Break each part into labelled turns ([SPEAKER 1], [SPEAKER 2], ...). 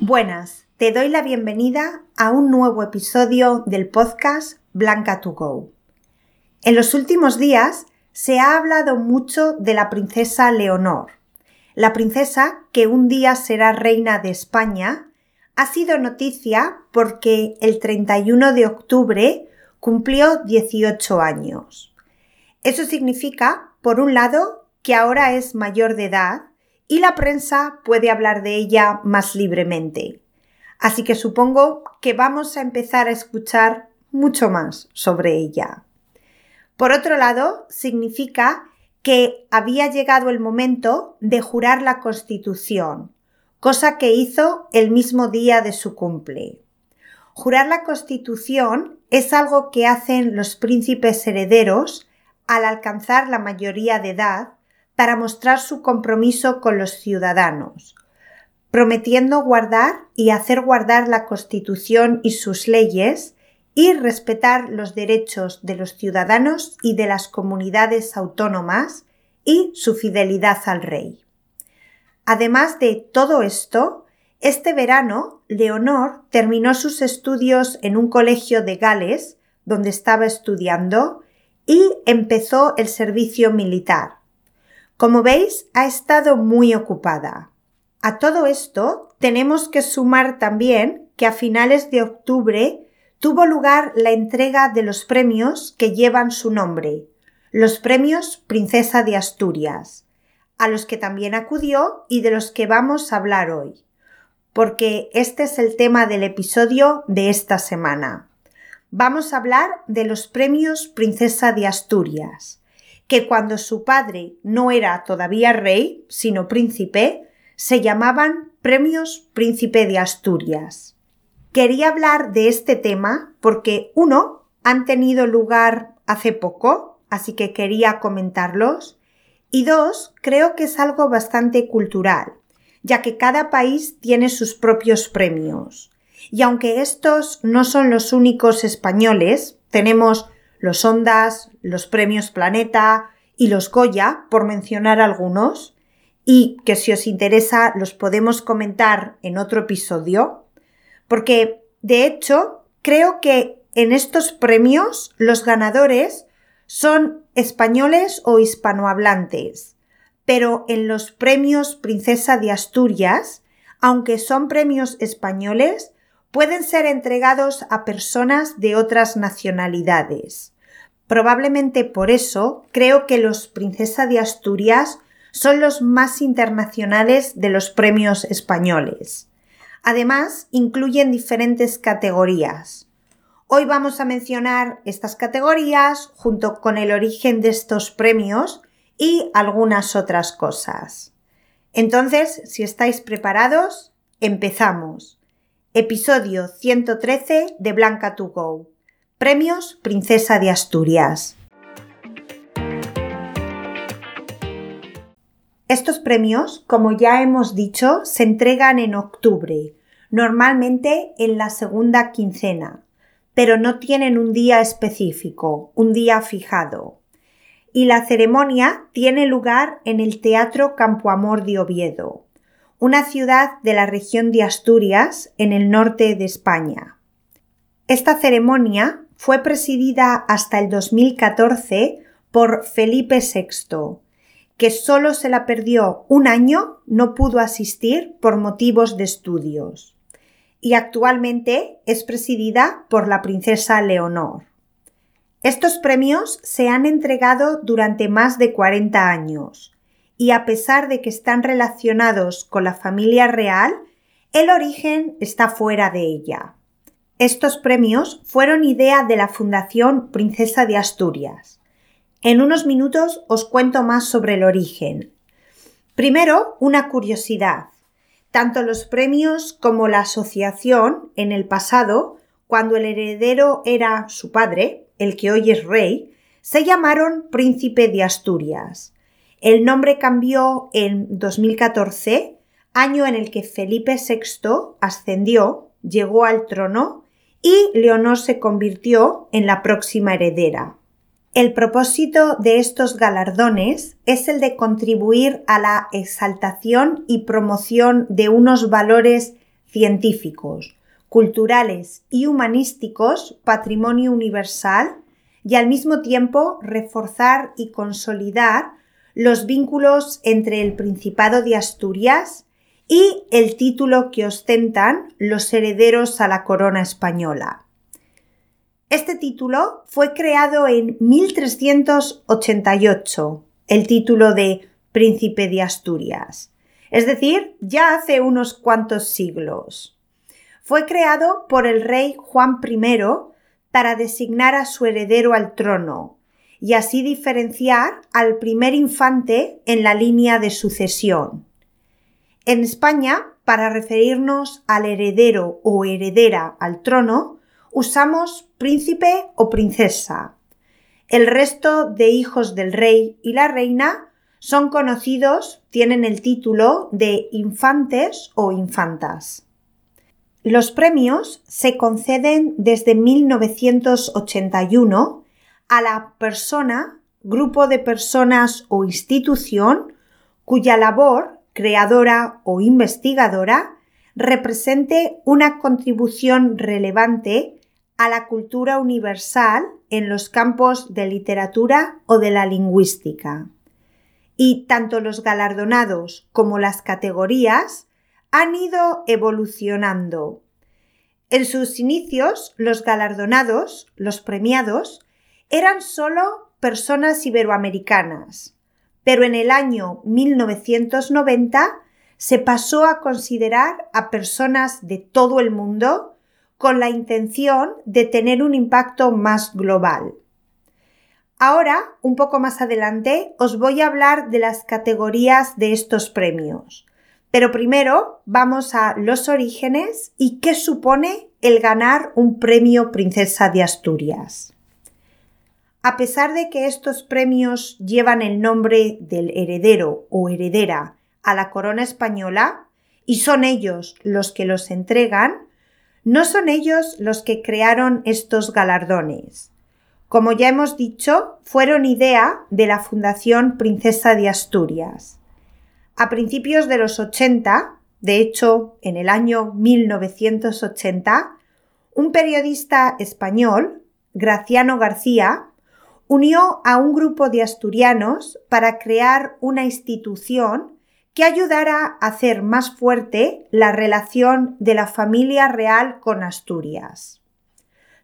[SPEAKER 1] Buenas, te doy la bienvenida a un nuevo episodio del podcast Blanca to Go. En los últimos días se ha hablado mucho de la princesa Leonor. La princesa que un día será reina de España ha sido noticia porque el 31 de octubre cumplió 18 años. Eso significa, por un lado, que ahora es mayor de edad y la prensa puede hablar de ella más libremente. Así que supongo que vamos a empezar a escuchar mucho más sobre ella. Por otro lado, significa que había llegado el momento de jurar la Constitución, cosa que hizo el mismo día de su cumple. Jurar la Constitución es algo que hacen los príncipes herederos al alcanzar la mayoría de edad para mostrar su compromiso con los ciudadanos, prometiendo guardar y hacer guardar la Constitución y sus leyes y respetar los derechos de los ciudadanos y de las comunidades autónomas y su fidelidad al rey. Además de todo esto, este verano Leonor terminó sus estudios en un colegio de Gales, donde estaba estudiando, y empezó el servicio militar. Como veis, ha estado muy ocupada. A todo esto tenemos que sumar también que a finales de octubre tuvo lugar la entrega de los premios que llevan su nombre, los premios Princesa de Asturias a los que también acudió y de los que vamos a hablar hoy, porque este es el tema del episodio de esta semana. Vamos a hablar de los premios Princesa de Asturias, que cuando su padre no era todavía rey, sino príncipe, se llamaban Premios Príncipe de Asturias. Quería hablar de este tema porque, uno, han tenido lugar hace poco, así que quería comentarlos, y dos, creo que es algo bastante cultural, ya que cada país tiene sus propios premios. Y aunque estos no son los únicos españoles, tenemos los Ondas, los premios Planeta y los Goya, por mencionar algunos, y que si os interesa los podemos comentar en otro episodio, porque de hecho creo que en estos premios los ganadores son españoles o hispanohablantes, pero en los premios Princesa de Asturias, aunque son premios españoles, pueden ser entregados a personas de otras nacionalidades. Probablemente por eso creo que los Princesa de Asturias son los más internacionales de los premios españoles. Además, incluyen diferentes categorías. Hoy vamos a mencionar estas categorías junto con el origen de estos premios y algunas otras cosas. Entonces, si estáis preparados, empezamos. Episodio 113 de Blanca to Go. Premios Princesa de Asturias. Estos premios, como ya hemos dicho, se entregan en octubre, normalmente en la segunda quincena, pero no tienen un día específico, un día fijado. Y la ceremonia tiene lugar en el Teatro Campo Amor de Oviedo, una ciudad de la región de Asturias, en el norte de España. Esta ceremonia fue presidida hasta el 2014 por Felipe VI, que solo se la perdió un año, no pudo asistir por motivos de estudios y actualmente es presidida por la princesa Leonor. Estos premios se han entregado durante más de 40 años y a pesar de que están relacionados con la familia real, el origen está fuera de ella. Estos premios fueron idea de la Fundación Princesa de Asturias. En unos minutos os cuento más sobre el origen. Primero, una curiosidad. Tanto los premios como la asociación en el pasado, cuando el heredero era su padre, el que hoy es rey, se llamaron Príncipe de Asturias. El nombre cambió en 2014, año en el que Felipe VI ascendió, llegó al trono y Leonor se convirtió en la próxima heredera. El propósito de estos galardones es el de contribuir a la exaltación y promoción de unos valores científicos, culturales y humanísticos patrimonio universal y al mismo tiempo reforzar y consolidar los vínculos entre el Principado de Asturias y el título que ostentan los herederos a la corona española. Este título fue creado en 1388, el título de Príncipe de Asturias, es decir, ya hace unos cuantos siglos. Fue creado por el rey Juan I para designar a su heredero al trono y así diferenciar al primer infante en la línea de sucesión. En España, para referirnos al heredero o heredera al trono, usamos príncipe o princesa. El resto de hijos del rey y la reina son conocidos, tienen el título de infantes o infantas. Los premios se conceden desde 1981 a la persona, grupo de personas o institución cuya labor creadora o investigadora represente una contribución relevante a la cultura universal en los campos de literatura o de la lingüística. Y tanto los galardonados como las categorías han ido evolucionando. En sus inicios, los galardonados, los premiados, eran solo personas iberoamericanas, pero en el año 1990 se pasó a considerar a personas de todo el mundo con la intención de tener un impacto más global. Ahora, un poco más adelante, os voy a hablar de las categorías de estos premios. Pero primero vamos a los orígenes y qué supone el ganar un premio Princesa de Asturias. A pesar de que estos premios llevan el nombre del heredero o heredera a la corona española y son ellos los que los entregan, no son ellos los que crearon estos galardones. Como ya hemos dicho, fueron idea de la Fundación Princesa de Asturias. A principios de los 80, de hecho en el año 1980, un periodista español, Graciano García, unió a un grupo de asturianos para crear una institución que ayudara a hacer más fuerte la relación de la familia real con Asturias.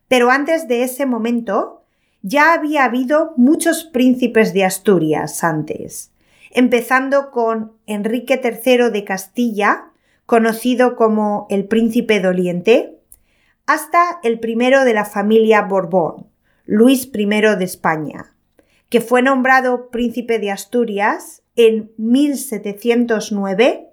[SPEAKER 1] Pero antes de ese momento ya había habido muchos príncipes de Asturias antes, empezando con Enrique III de Castilla, conocido como el príncipe doliente, hasta el primero de la familia Borbón, Luis I de España, que fue nombrado príncipe de Asturias en 1709,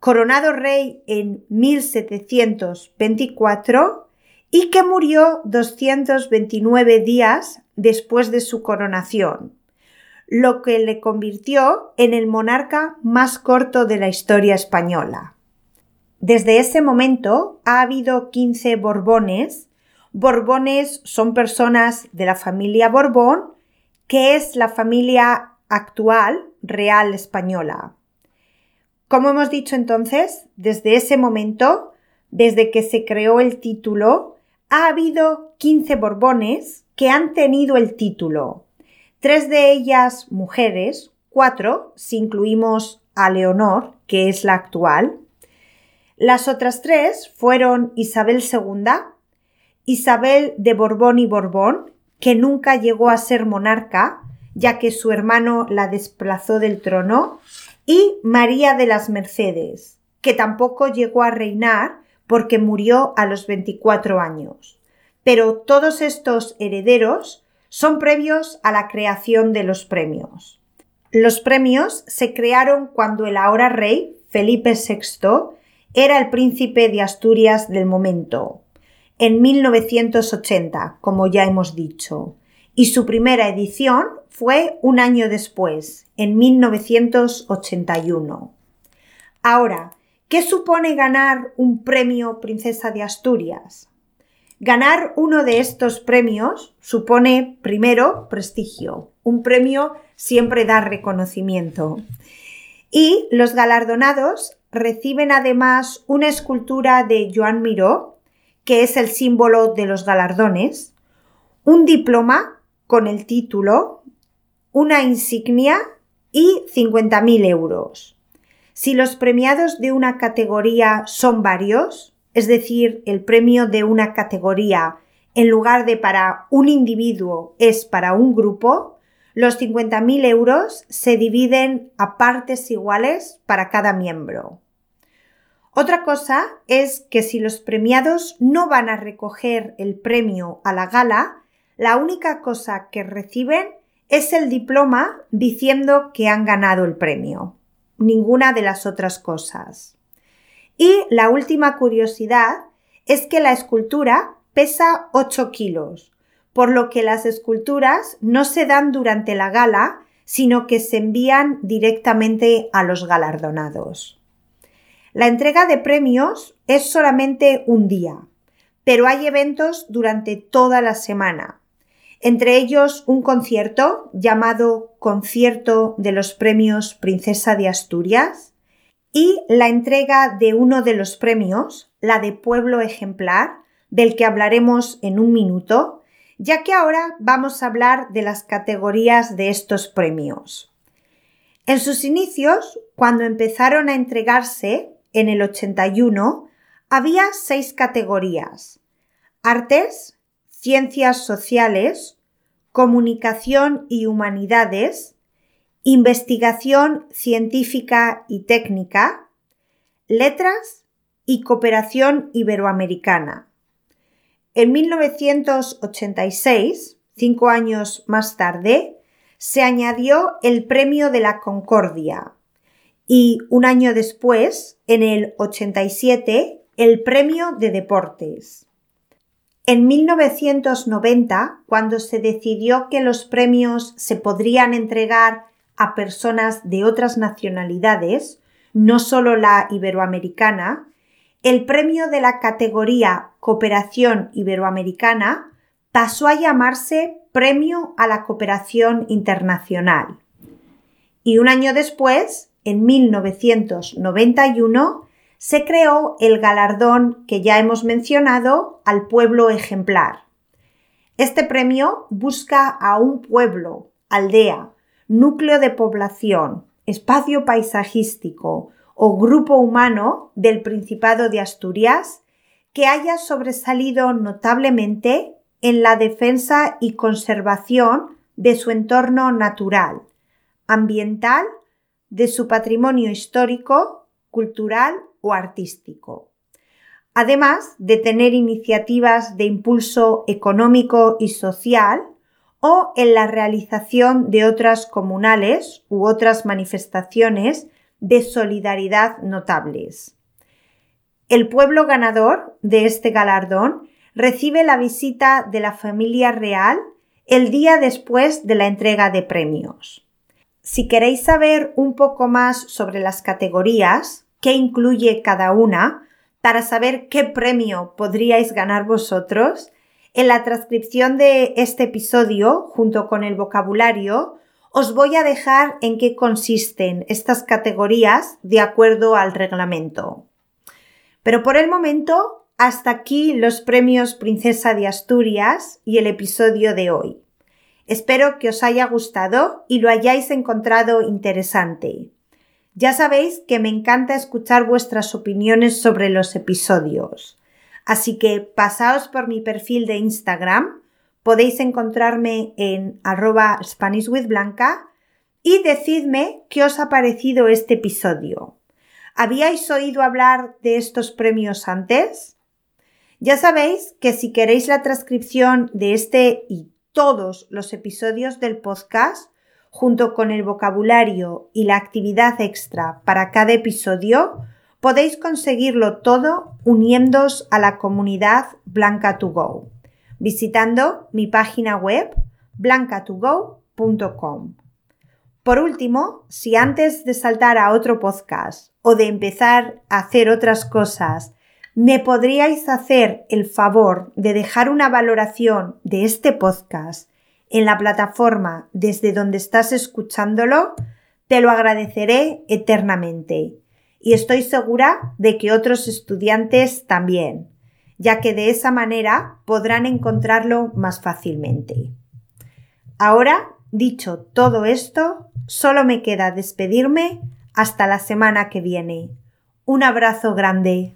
[SPEAKER 1] coronado rey en 1724 y que murió 229 días después de su coronación, lo que le convirtió en el monarca más corto de la historia española. Desde ese momento ha habido 15 Borbones. Borbones son personas de la familia Borbón, que es la familia actual real española. Como hemos dicho entonces, desde ese momento, desde que se creó el título, ha habido 15 Borbones que han tenido el título, Tres de ellas mujeres, cuatro si incluimos a Leonor, que es la actual. Las otras tres fueron Isabel II, Isabel de Borbón y Borbón, que nunca llegó a ser monarca, ya que su hermano la desplazó del trono, y María de las Mercedes, que tampoco llegó a reinar porque murió a los 24 años. Pero todos estos herederos son previos a la creación de los premios. Los premios se crearon cuando el ahora rey, Felipe VI, era el príncipe de Asturias del momento, en 1980, como ya hemos dicho, y su primera edición fue un año después, en 1981. Ahora, ¿qué supone ganar un premio Princesa de Asturias? Ganar uno de estos premios supone, primero, prestigio. Un premio siempre da reconocimiento. Y los galardonados reciben además una escultura de Joan Miró, que es el símbolo de los galardones, un diploma con el título, una insignia y 50.000 euros. Si los premiados de una categoría son varios, es decir, el premio de una categoría en lugar de para un individuo es para un grupo, los 50.000 euros se dividen a partes iguales para cada miembro. Otra cosa es que si los premiados no van a recoger el premio a la gala, la única cosa que reciben es el diploma diciendo que han ganado el premio. Ninguna de las otras cosas. Y la última curiosidad es que la escultura pesa 8 kilos, por lo que las esculturas no se dan durante la gala, sino que se envían directamente a los galardonados. La entrega de premios es solamente un día, pero hay eventos durante toda la semana, entre ellos un concierto llamado Concierto de los Premios Princesa de Asturias y la entrega de uno de los premios, la de Pueblo Ejemplar, del que hablaremos en un minuto, ya que ahora vamos a hablar de las categorías de estos premios. En sus inicios, cuando empezaron a entregarse en el 81, había seis categorías. Artes, Ciencias Sociales, Comunicación y Humanidades, Investigación Científica y Técnica, Letras y Cooperación Iberoamericana. En 1986, cinco años más tarde, se añadió el Premio de la Concordia y un año después, en el 87, el Premio de Deportes. En 1990, cuando se decidió que los premios se podrían entregar a personas de otras nacionalidades, no solo la iberoamericana, el premio de la categoría Cooperación Iberoamericana pasó a llamarse Premio a la Cooperación Internacional. Y un año después, en 1991, se creó el galardón que ya hemos mencionado al pueblo ejemplar. Este premio busca a un pueblo, aldea, núcleo de población, espacio paisajístico o grupo humano del Principado de Asturias que haya sobresalido notablemente en la defensa y conservación de su entorno natural, ambiental, de su patrimonio histórico, cultural o artístico. Además de tener iniciativas de impulso económico y social o en la realización de otras comunales u otras manifestaciones de solidaridad notables. El pueblo ganador de este galardón recibe la visita de la familia real el día después de la entrega de premios. Si queréis saber un poco más sobre las categorías, qué incluye cada una, para saber qué premio podríais ganar vosotros, en la transcripción de este episodio, junto con el vocabulario, os voy a dejar en qué consisten estas categorías de acuerdo al reglamento. Pero por el momento, hasta aquí los premios Princesa de Asturias y el episodio de hoy. Espero que os haya gustado y lo hayáis encontrado interesante. Ya sabéis que me encanta escuchar vuestras opiniones sobre los episodios. Así que pasaos por mi perfil de Instagram, podéis encontrarme en arroba SpanishWithBlanca y decidme qué os ha parecido este episodio. ¿Habíais oído hablar de estos premios antes? Ya sabéis que si queréis la transcripción de este y todos los episodios del podcast, junto con el vocabulario y la actividad extra para cada episodio, podéis conseguirlo todo uniéndoos a la comunidad Blanca2Go, visitando mi página web blancatogo.com. Por último, si antes de saltar a otro podcast o de empezar a hacer otras cosas, me podríais hacer el favor de dejar una valoración de este podcast en la plataforma desde donde estás escuchándolo, te lo agradeceré eternamente. y estoy segura de que otros estudiantes también, ya que de esa manera podrán encontrarlo más fácilmente. Ahora, dicho todo esto, solo me queda despedirme hasta la semana que viene. Un abrazo grande.